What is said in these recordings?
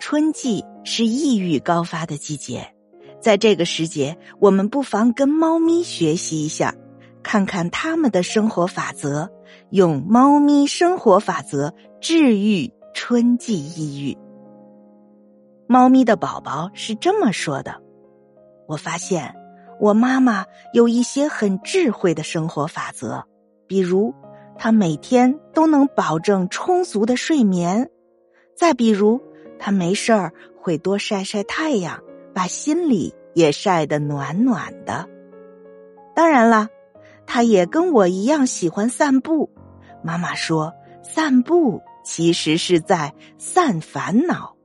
春季是抑郁高发的季节，在这个时节，我们不妨跟猫咪学习一下，看看他们的生活法则，用猫咪生活法则治愈春季抑郁。猫咪的宝宝是这么说的：“我发现我妈妈有一些很智慧的生活法则，比如她每天都能保证充足的睡眠，再比如。”他没事儿会多晒晒太阳，把心里也晒得暖暖的。当然了，他也跟我一样喜欢散步。妈妈说，散步其实是在散烦恼。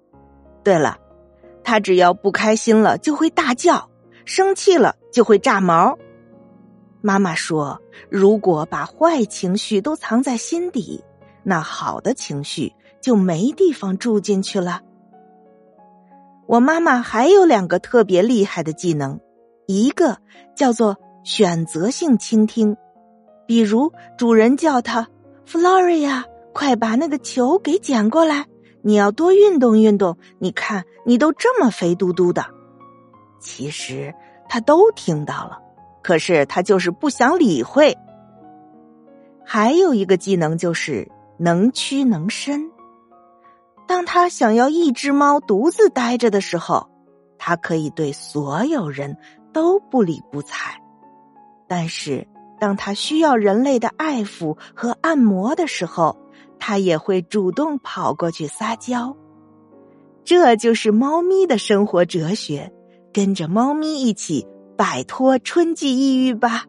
对了，他只要不开心了就会大叫，生气了就会炸毛。妈妈说，如果把坏情绪都藏在心底，那好的情绪。就没地方住进去了。我妈妈还有两个特别厉害的技能，一个叫做选择性倾听，比如主人叫她 “Floria”，快把那个球给捡过来，你要多运动运动。你看，你都这么肥嘟嘟的。其实他都听到了，可是他就是不想理会。还有一个技能就是能屈能伸。当他想要一只猫独自待着的时候，他可以对所有人都不理不睬；但是当他需要人类的爱抚和按摩的时候，他也会主动跑过去撒娇。这就是猫咪的生活哲学，跟着猫咪一起摆脱春季抑郁吧。